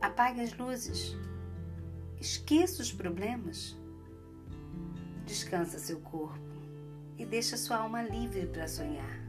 Apague as luzes. Esqueça os problemas. Descansa seu corpo e deixa sua alma livre para sonhar.